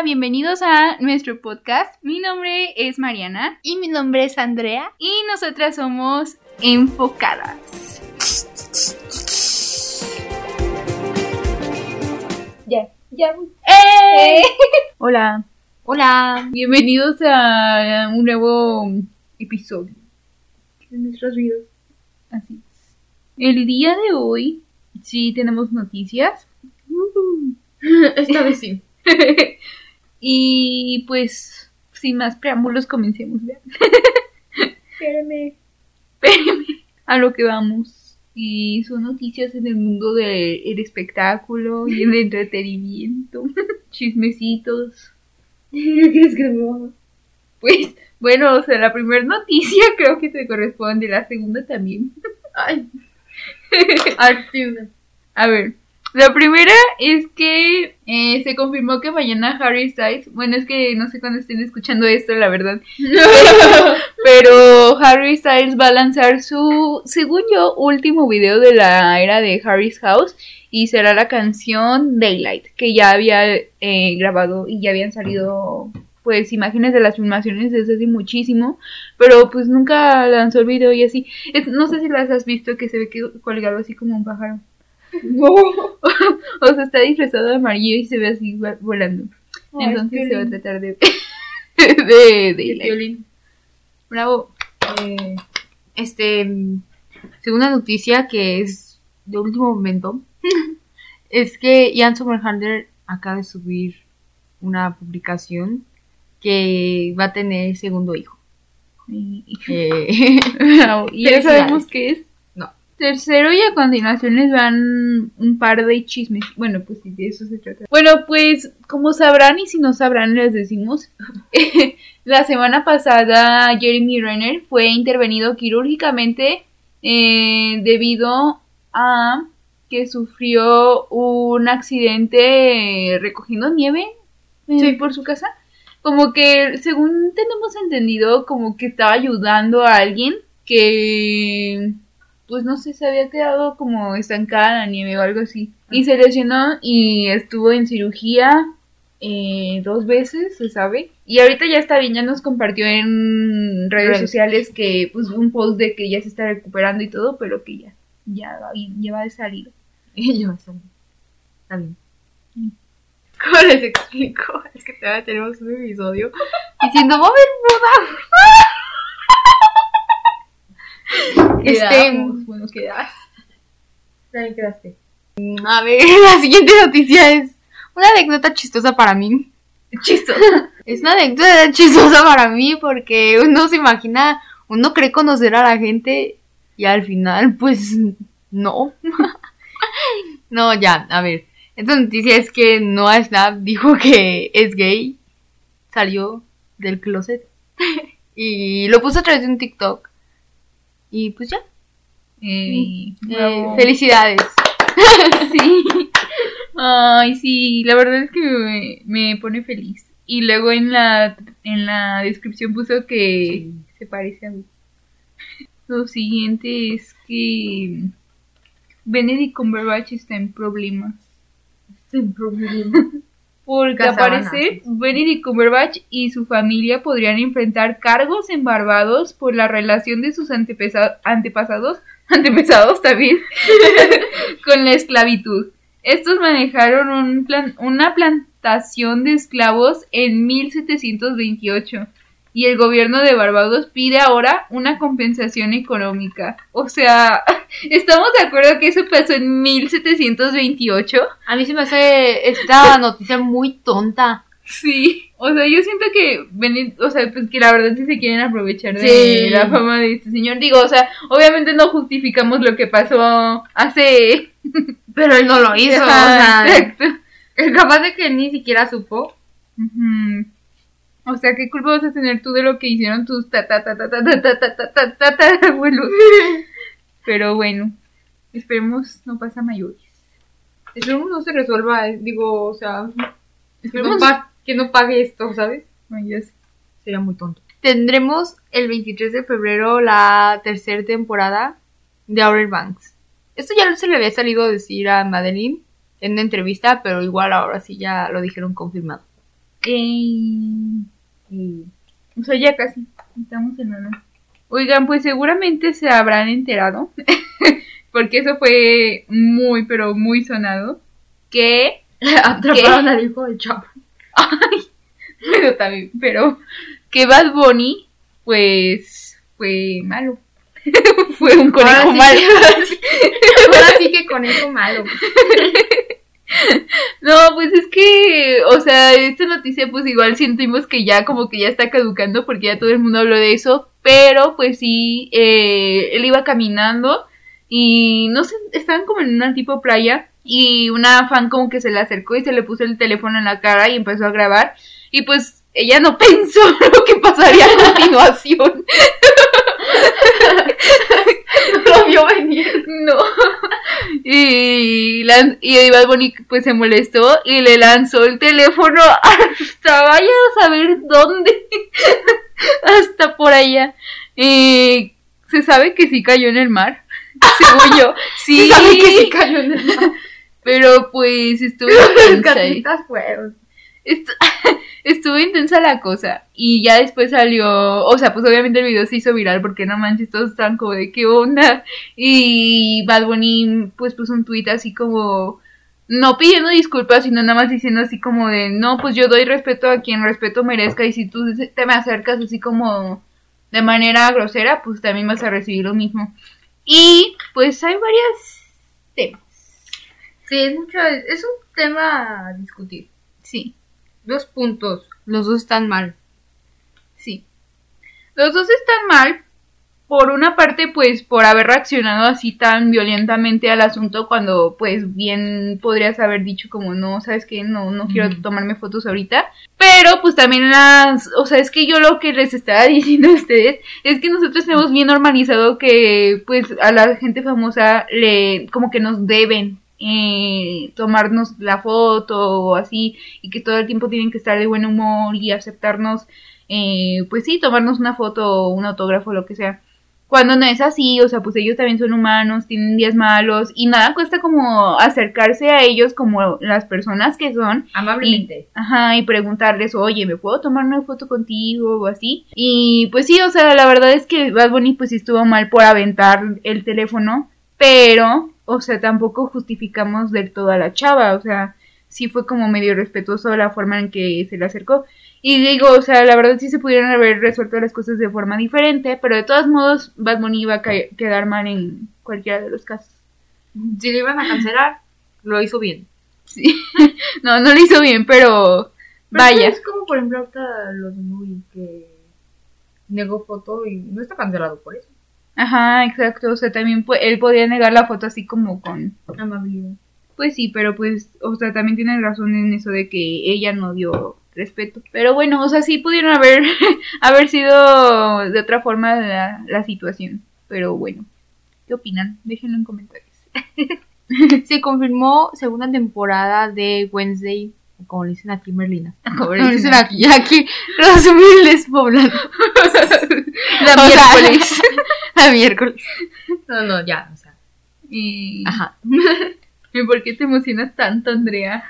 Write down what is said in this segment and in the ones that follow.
Hola, bienvenidos a nuestro podcast. Mi nombre es Mariana Y mi nombre es Andrea. y nosotras somos enfocadas. Ya, ya. ¡Eh! Hola, Hola. bienvenidos a un nuevo episodio de nuestras vidas. Así es. El día de hoy sí tenemos noticias. Esta vez sí. y pues, sin más preámbulos, comencemos. Espérame. Espérenme, a lo que vamos. Y son noticias en el mundo del espectáculo y el entretenimiento. Chismecitos. ¿Qué quieres que haga? Pues, bueno, o sea, la primera noticia creo que te corresponde, la segunda también. Ay. Al. A ver, la primera es que eh, se confirmó que mañana Harry Styles, bueno, es que no sé cuándo estén escuchando esto, la verdad, pero Harry Styles va a lanzar su, según yo, último video de la era de Harry's House y será la canción Daylight, que ya había eh, grabado y ya habían salido pues imágenes de las filmaciones desde hace muchísimo, pero pues nunca lanzó el video y así. Es- no sé si las has visto que se ve que colgado así como un pájaro. No. O sea, está disfrazado de amarillo y se ve así vo- volando. Ay, Entonces se va a tratar de... de, de, violín. Bravo. Eh, este. Segunda noticia que es de último momento. es que Ian Somerhalder acaba de subir una publicación que va a tener segundo hijo. Eh, Bravo. Y ya sabemos qué es. Tercero y a continuación les van un par de chismes. Bueno, pues sí, de eso se trata. Bueno, pues como sabrán y si no sabrán les decimos. la semana pasada Jeremy Renner fue intervenido quirúrgicamente eh, debido a que sufrió un accidente recogiendo nieve eh, Sí. por su casa. Como que, según tenemos entendido, como que estaba ayudando a alguien que, pues no sé, se había quedado como estancada en la nieve o algo así. Y se lesionó y estuvo en cirugía eh, dos veces, se sabe. Y ahorita ya está bien, ya nos compartió en redes sociales que, pues, un post de que ya se está recuperando y todo, pero que ya, ya, va bien, ya va de salida. y yo, está bien. Está bien. ¿Cómo les explico? Es que todavía tenemos un episodio diciendo, va a haber boda. Este. Quedamos, bueno, quedas. También quedaste. Mm, A ver, la siguiente noticia es una anécdota chistosa para mí. Chistoso. Es una anécdota chistosa para mí porque uno se imagina, uno cree conocer a la gente y al final, pues, no. no, ya, a ver. Esta noticia es que Noah Snap dijo que es gay, salió del closet y lo puso a través de un TikTok. Y pues ya, Eh, eh, felicidades. Sí. Ay, sí, la verdad es que me, me pone feliz. Y luego en la, en la descripción puso que se parece a mí. Lo siguiente es que Benedict Cumberbatch está en problemas. Sin problema. Porque al parecer Benedict Cumberbatch y su familia podrían enfrentar cargos en Barbados por la relación de sus antepesa- antepasados, antepasados también, con la esclavitud. Estos manejaron un plan- una plantación de esclavos en 1728 y el gobierno de Barbados pide ahora una compensación económica. O sea, ¿estamos de acuerdo que eso pasó en 1728? A mí se me hace esta noticia muy tonta. Sí, o sea, yo siento que, Bene- o sea, pues que la verdad sí se quieren aprovechar de Sí. la fama de este señor. Digo, o sea, obviamente no justificamos lo que pasó hace... Pero él no lo hizo, Ajá, o sea, exacto. capaz de que ni siquiera supo. Ujú. O sea, ¿qué culpa vas a tener tú de lo que hicieron tus ta ta ta ta ta ta ta ta ta ta ta ta abuelos? Pero bueno, esperemos no pasa mayores. Esperemos no se resuelva, eh, digo, o sea, Esperemos no que no pague esto, ¿sabes? mayores. Sería muy tonto. Tendremos el 23 de febrero la tercera temporada de Outer Banks. Esto ya se le había salido a decir a Madeline en una entrevista, pero igual ahora sí ya lo dijeron confirmado. Eh, o sea, ya casi. Estamos en una. Oigan, pues seguramente se habrán enterado, porque eso fue muy, pero muy sonado, que Atraparon al hijo del Chapo. Ay, pero también, pero que Bad Bunny, pues, fue malo. fue un conejo Ahora sí malo. que- Ahora sí que conejo malo. No, pues es que, o sea, esta noticia pues igual sentimos que ya como que ya está caducando porque ya todo el mundo habló de eso, pero pues sí, eh, él iba caminando y no sé, estaban como en una tipo playa y una fan como que se le acercó y se le puso el teléfono en la cara y empezó a grabar y pues ella no pensó lo que pasaría a continuación. Lo vio venir. No. Y, Bad Bunny pues se molestó y le lanzó el teléfono hasta vaya a saber dónde. hasta por allá. Y se sabe que sí cayó en el mar. Según yo. Sí, Sí, sabe que sí cayó en el mar. Pero pues estuvo Los rescatistas fueron. Estu- estuvo intensa la cosa. Y ya después salió. O sea, pues obviamente el video se hizo viral porque no manches, todos estaban como de qué onda. Y Bad Bunny pues puso un tweet así como. No pidiendo disculpas, sino nada más diciendo así como de, no, pues yo doy respeto a quien respeto merezca y si tú te me acercas así como de manera grosera, pues también vas a recibir lo mismo. Y pues hay varias temas. Sí, es mucho. Es un tema a discutir. Sí. Dos puntos. Los dos están mal. Sí. Los dos están mal. Por una parte, pues, por haber reaccionado así tan violentamente al asunto cuando, pues, bien podrías haber dicho como, no, ¿sabes qué? No, no quiero tomarme fotos ahorita. Pero, pues, también las... O sea, es que yo lo que les estaba diciendo a ustedes es que nosotros tenemos bien normalizado que, pues, a la gente famosa le... como que nos deben eh, tomarnos la foto o así y que todo el tiempo tienen que estar de buen humor y aceptarnos eh, pues sí, tomarnos una foto o un autógrafo, lo que sea. Cuando no es así, o sea, pues ellos también son humanos, tienen días malos y nada cuesta como acercarse a ellos como las personas que son Amablemente. Ajá, y preguntarles, oye, ¿me puedo tomar una foto contigo o así? Y pues sí, o sea, la verdad es que Bad Bunny pues sí estuvo mal por aventar el teléfono, pero, o sea, tampoco justificamos del todo a la chava, o sea, sí fue como medio respetuoso la forma en que se le acercó. Y digo, o sea, la verdad sí se pudieron haber resuelto las cosas de forma diferente, pero de todos modos Bad Bunny iba a quedar mal en cualquiera de los casos. Si lo iban a cancelar, lo hizo bien. Sí. no, no lo hizo bien, pero... Pero Vaya. Es como, por ejemplo, ahorita los de que negó foto y no está cancelado por eso. Ajá, exacto. O sea, también él podía negar la foto así como con. Amabilidad. Pues sí, pero pues, o sea, también tiene razón en eso de que ella no dio respeto. Pero bueno, o sea, sí pudieron haber, haber sido de otra forma la, la situación. Pero bueno, ¿qué opinan? Déjenlo en comentarios. Se confirmó segunda temporada de Wednesday, como le dicen aquí Merlina. Como le dicen aquí, aquí los humildes poblando. La O sea, miércoles. La miércoles. No, no, ya, o sea. Y... Ajá. ¿Y por qué te emocionas tanto, Andrea?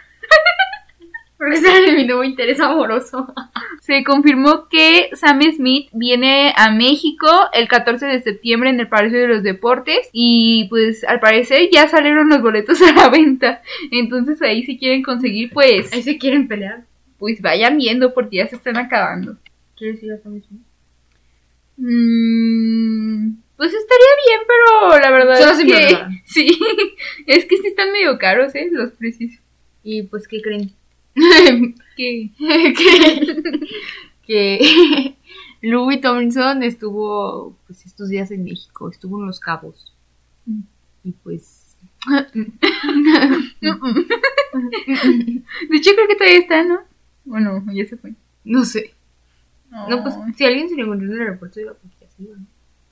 Porque ese es mi nuevo interés amoroso. Se confirmó que Sam Smith viene a México el 14 de septiembre en el Palacio de los Deportes y pues al parecer ya salieron los boletos a la venta. Entonces ahí si quieren conseguir pues Ahí se quieren pelear. pues vayan viendo porque ya se están acabando. ¿Quieres ir a Sam Smith? Mm, pues estaría bien, pero la verdad Solo es que sí, es que sí están medio caros, eh, los precios. Y pues, ¿qué creen? Que que, que Louis Tomlinson estuvo pues estos días en México, estuvo en Los Cabos. Mm. Y pues de hecho creo que todavía está, ¿no? Bueno, ya se fue. no sé. No, pues Ay, si alguien se le encontró en el aeropuerto, diga, pues ya se iba, ¿no?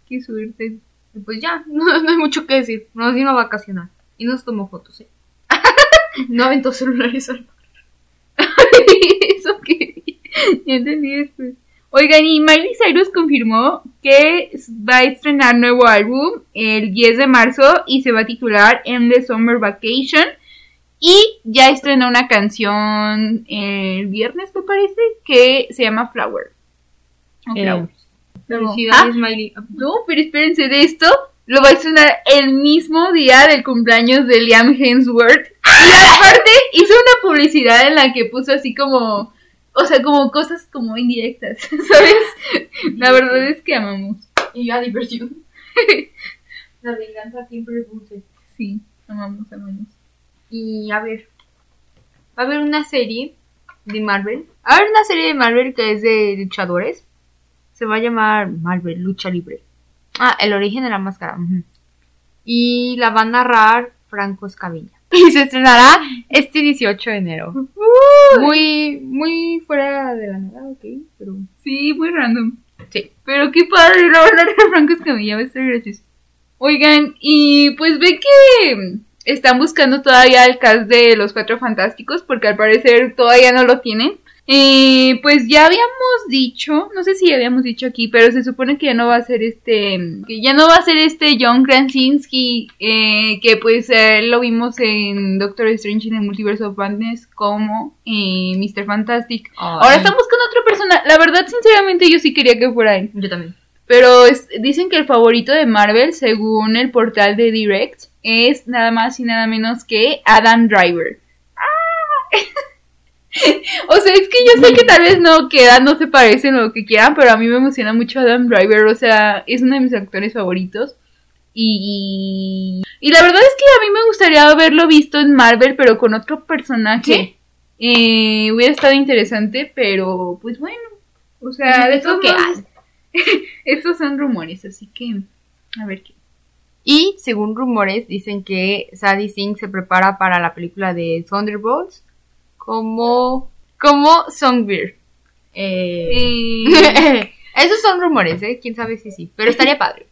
qué suerte. Pues ya, no, no hay mucho que decir. Nos vino a vacacionar. Y nos tomó fotos, ¿eh? no aventó celulares al mar. Eso que ya entendí después. Oigan, y Miley Cyrus confirmó que va a estrenar nuevo álbum el 10 de marzo y se va a titular En the Summer Vacation. Y ya estrenó una canción el viernes, me parece, que se llama Flower. O Eh, Flowers. Felicidades, Ah, Miley. no, pero espérense de esto. Lo va a estrenar el mismo día del cumpleaños de Liam Hemsworth. Y aparte hizo una publicidad en la que puso así como, o sea, como cosas como indirectas, ¿sabes? La verdad es que amamos. Y ya diversión. La venganza siempre es dulce. Sí, amamos, amamos. Y a ver, va a haber una serie de Marvel. Va a haber una serie de Marvel que es de luchadores. Se va a llamar Marvel Lucha Libre. Ah, el origen de la máscara. Y la va a narrar Franco Escamilla. Y se estrenará este 18 de enero. Muy, muy fuera de la nada, ok, pero... Sí, muy random. Sí. Pero qué padre, la verdad, Franco Escamilla va a estar gracioso. Oigan, y pues ve que están buscando todavía el cast de los Cuatro Fantásticos, porque al parecer todavía no lo tienen. Eh, pues ya habíamos dicho, no sé si ya habíamos dicho aquí, pero se supone que ya no va a ser este, que ya no va a ser este John Krasinski, eh, que pues eh, lo vimos en Doctor Strange en el Multiverse of Madness como eh, Mr. Fantastic. Ahora están buscando otra persona. La verdad, sinceramente, yo sí quería que fuera él. Yo también. Pero es- dicen que el favorito de Marvel, según el portal de Direct, es nada más y nada menos que Adam Driver. ¡Ah! o sea, es que yo sé que tal vez no quedan, no se parecen o lo que quieran, pero a mí me emociona mucho Adam Driver. O sea, es uno de mis actores favoritos. Y, y la verdad es que a mí me gustaría haberlo visto en Marvel, pero con otro personaje. Eh, hubiera estado interesante, pero pues bueno. O sea, de Eso que estos son rumores, así que a ver qué. Y según rumores, dicen que Sadie Singh se prepara para la película de Thunderbolts como, como Songbird. Eh, Eh, Esos son rumores, ¿eh? Quién sabe si sí. Pero estaría padre.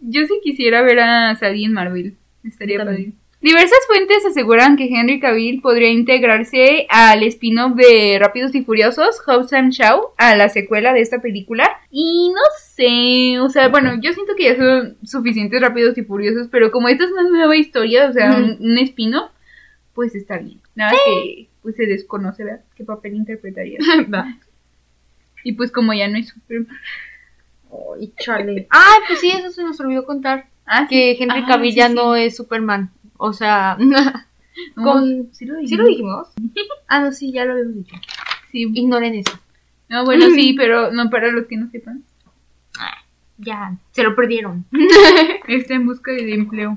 yo sí quisiera ver a Sadie en Marvel. Estaría padre. Diversas fuentes aseguran que Henry Cavill podría integrarse al spin-off de Rápidos y Furiosos, Hobbs and Shaw, a la secuela de esta película. Y no sé, o sea, bueno, yo siento que ya son suficientes Rápidos y Furiosos, pero como esta es una nueva historia, o sea, un, un spin-off, pues está bien. Nada que pues se desconoce, ¿verdad? ¿Qué papel interpretaría? y pues como ya no hay super... Ay, chale. Ay, pues sí, eso se nos olvidó contar. Ah, Que Henry Ah, Cavill ya sí. no es Superman. O sea, no, con... ¿Sí lo ¿Sí dijimos? lo dijimos? Ah, no, sí, ya lo habíamos dicho. Sí. Ignoren eso. No, bueno, sí, pero no para los que no sepan. Ya, se lo perdieron. Está en busca de empleo.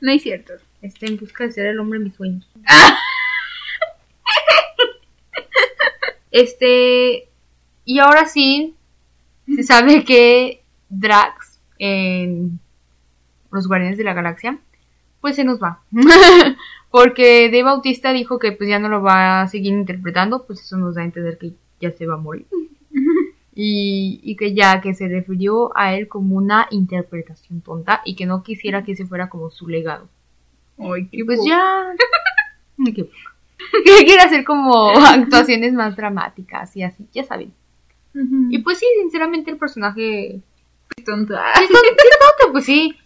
no es cierto. Está en busca de ser el hombre de mis sueños. Este. Y ahora sí, se sabe que Drax en Los Guardianes de la Galaxia, pues se nos va. Porque Dave Bautista dijo que pues ya no lo va a seguir interpretando, pues eso nos da a entender que ya se va a morir. Y, y que ya que se refirió a él como una interpretación tonta y que no quisiera que ese fuera como su legado. Ay, qué Y pues ya. Ay, qué. Que quiere hacer como actuaciones más dramáticas y así, ya saben. Y pues sí, sinceramente el personaje. es tonto. Es tonto, sí, tonto, pues sí.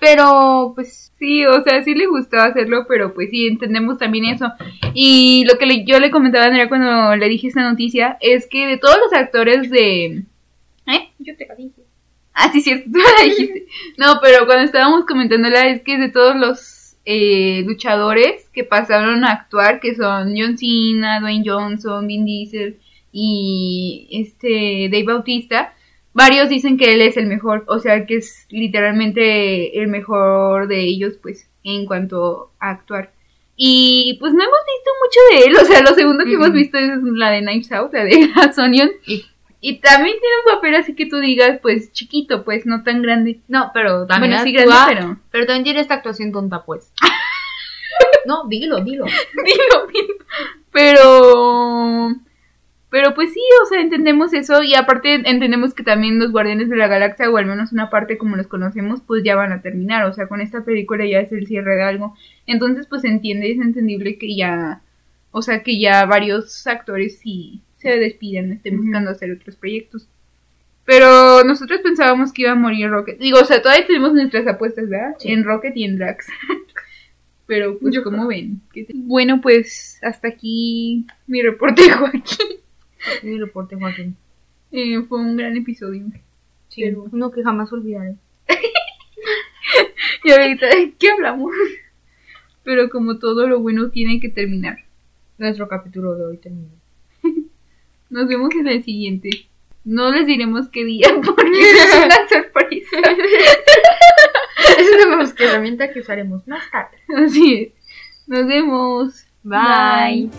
Pero pues. Sí, o sea, sí le gustaba hacerlo, pero pues sí, entendemos también eso. Y lo que le- yo le comentaba a Andrea cuando le dije esta noticia es que de todos los actores de... ¿Eh? Yo te la dije. Ah, sí, cierto, tú la dijiste. No, pero cuando estábamos comentándola es que de todos los eh, luchadores que pasaron a actuar, que son John Cena, Dwayne Johnson, Vin Diesel y este Dave Bautista, varios dicen que él es el mejor, o sea que es literalmente el mejor de ellos, pues, en cuanto a actuar. Y pues no hemos visto mucho de él, o sea, lo segundo que Mm. hemos visto es la de Knives Out, la de Glass Onion. Y- Y también tiene un papel así que tú digas, pues chiquito, pues no tan grande. No, pero también. bueno, sí actúa- grande, pero. Pero también tiene esta actuación tonta, pues. no, dilo, dilo. Dilo, dilo. Pero. Pero pues sí, o sea, entendemos eso. Y aparte entendemos que también los Guardianes de la Galaxia, o al menos una parte como los conocemos, pues ya van a terminar. O sea, con esta película ya es el cierre de algo. Entonces, pues entiende, es entendible que ya. O sea, que ya varios actores sí se despiden, estén buscando hacer otros proyectos. Pero nosotros pensábamos que iba a morir Rocket. Digo, o sea, todavía tenemos nuestras apuestas, ¿verdad? Sí. En Rocket y en Drax. Pero pues Yo como ven. Bueno, pues hasta aquí mi reporte, Joaquín. Mi reporte, Joaquín. Eh, fue un gran episodio. Sí, Pero- uno que jamás olvidaré. Y ahorita, ¿qué hablamos? Pero como todo lo bueno tiene que terminar. Nuestro capítulo de hoy terminó. Nos vemos en el siguiente. No les diremos qué día porque es una sorpresa. Es una herramienta que usaremos más tarde. Así es. Nos vemos. Bye.